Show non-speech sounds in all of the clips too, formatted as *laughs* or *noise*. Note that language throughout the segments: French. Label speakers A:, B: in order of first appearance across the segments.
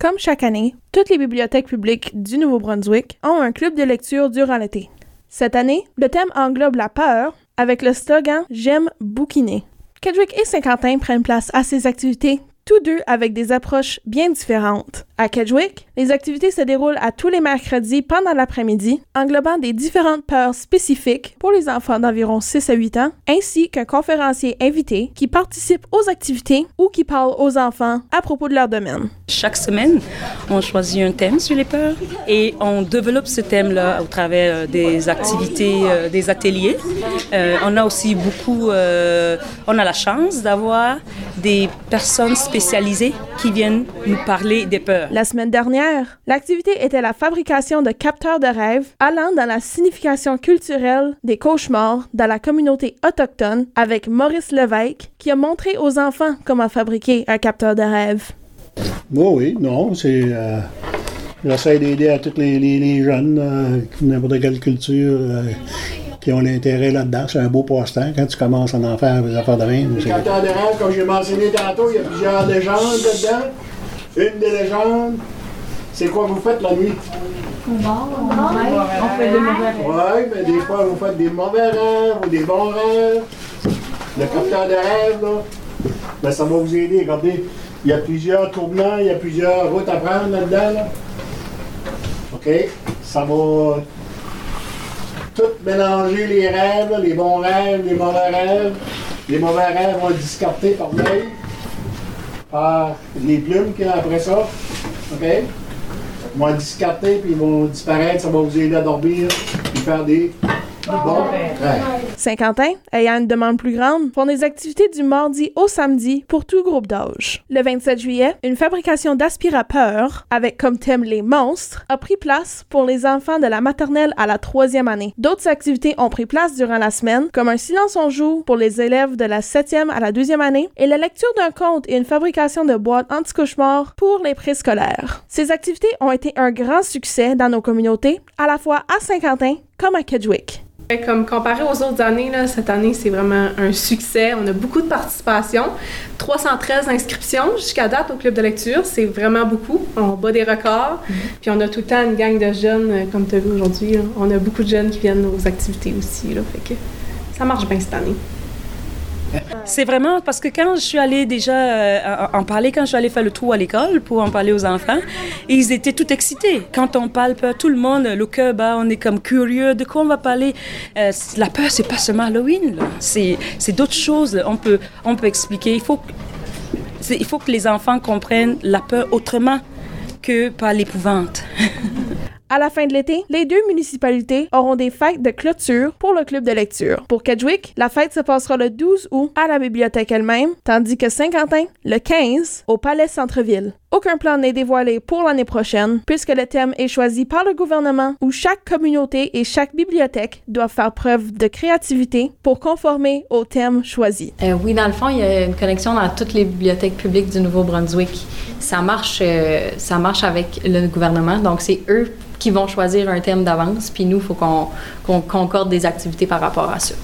A: Comme chaque année, toutes les bibliothèques publiques du Nouveau-Brunswick ont un club de lecture durant l'été. Cette année, le thème englobe la peur avec le slogan J'aime bouquiner. Kedwick et Saint-Quentin prennent place à ces activités, tous deux avec des approches bien différentes. À Kedgewick, les activités se déroulent à tous les mercredis pendant l'après-midi, englobant des différentes peurs spécifiques pour les enfants d'environ 6 à 8 ans, ainsi qu'un conférencier invité qui participe aux activités ou qui parle aux enfants à propos de leur domaine.
B: Chaque semaine, on choisit un thème sur les peurs et on développe ce thème-là au travers euh, des activités, euh, des ateliers. Euh, on a aussi beaucoup, on a la chance d'avoir des personnes qui viennent nous parler des peurs.
A: La semaine dernière, l'activité était la fabrication de capteurs de rêves allant dans la signification culturelle des cauchemars dans la communauté autochtone avec Maurice Levesque qui a montré aux enfants comment fabriquer un capteur de rêve.
C: Oui, oui, non, c'est. Euh, J'essaie d'aider à tous les, les, jeunes, euh, n'importe quelle culture, euh, qui ont l'intérêt là-dedans. C'est un beau passe-temps quand tu commences à en faire des affaires de même.
D: Le capteur de rêve, comme j'ai mentionné tantôt, il y a plusieurs légendes dedans. Une des légendes, c'est quoi vous faites la nuit?
E: On on fait des mauvais rêves.
D: Oui, mais des fois vous faites des mauvais rêves ou des bons rêves. Le capteur de rêve, là, ben, ça va vous aider. Regardez, il y a plusieurs tournants, il y a plusieurs routes à prendre là-dedans. Là. OK? Ça va tout mélanger les rêves, les bons rêves, les mauvais rêves. Les mauvais rêves vont être discartés par l'œil par les plumes qu'il y a après ça. OK? Ils vont être discartés, puis ils vont disparaître. Ça va vous aider à dormir, puis faire des
A: Saint-Quentin, ayant une demande plus grande, font des activités du mardi au samedi pour tout groupe d'âge. Le 27 juillet, une fabrication d'aspirateurs, avec comme thème les monstres, a pris place pour les enfants de la maternelle à la troisième année. D'autres activités ont pris place durant la semaine, comme un silence on joue pour les élèves de la septième à la deuxième année et la lecture d'un conte et une fabrication de boîtes anti-cauchemars pour les préscolaires. Ces activités ont été un grand succès dans nos communautés, à la fois à Saint-Quentin comme à Kedgewick.
F: Comme comparé aux autres années, là, cette année, c'est vraiment un succès. On a beaucoup de participation. 313 inscriptions jusqu'à date au club de lecture. C'est vraiment beaucoup. On bat des records. Mm-hmm. Puis on a tout le temps une gang de jeunes, euh, comme tu as vu aujourd'hui. On a beaucoup de jeunes qui viennent aux activités aussi. Là, fait que ça marche bien cette année.
B: C'est vraiment parce que quand je suis allée déjà euh, en parler, quand je suis allée faire le tour à l'école pour en parler aux enfants, ils étaient tout excités. Quand on parle peur, tout le monde, le cœur bat, on est comme curieux de quoi on va parler. Euh, la peur, c'est pas seulement Halloween, c'est d'autres choses. On peut, on peut expliquer. Il faut, il faut que les enfants comprennent la peur autrement que par l'épouvante. *laughs*
A: À la fin de l'été, les deux municipalités auront des fêtes de clôture pour le club de lecture. Pour Kedgewick, la fête se passera le 12 août à la bibliothèque elle-même, tandis que Saint-Quentin, le 15, au Palais Centre-Ville. Aucun plan n'est dévoilé pour l'année prochaine, puisque le thème est choisi par le gouvernement où chaque communauté et chaque bibliothèque doivent faire preuve de créativité pour conformer au thème choisi.
E: Euh, oui, dans le fond, il y a une connexion dans toutes les bibliothèques publiques du Nouveau-Brunswick. Ça marche, euh, ça marche avec le gouvernement, donc c'est eux qui vont choisir un thème d'avance, puis nous, il faut qu'on concorde des activités par rapport à ça.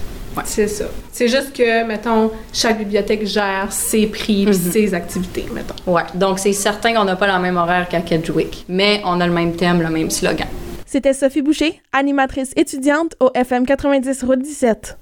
F: C'est ça. C'est juste que, mettons, chaque bibliothèque gère ses prix et mhm. ses activités, mettons.
E: Ouais. Donc, c'est certain qu'on n'a pas la même horaire qu'à Kedgewick, mais on a le même thème, le même slogan.
A: C'était Sophie Boucher, animatrice étudiante au FM 90 Route 17.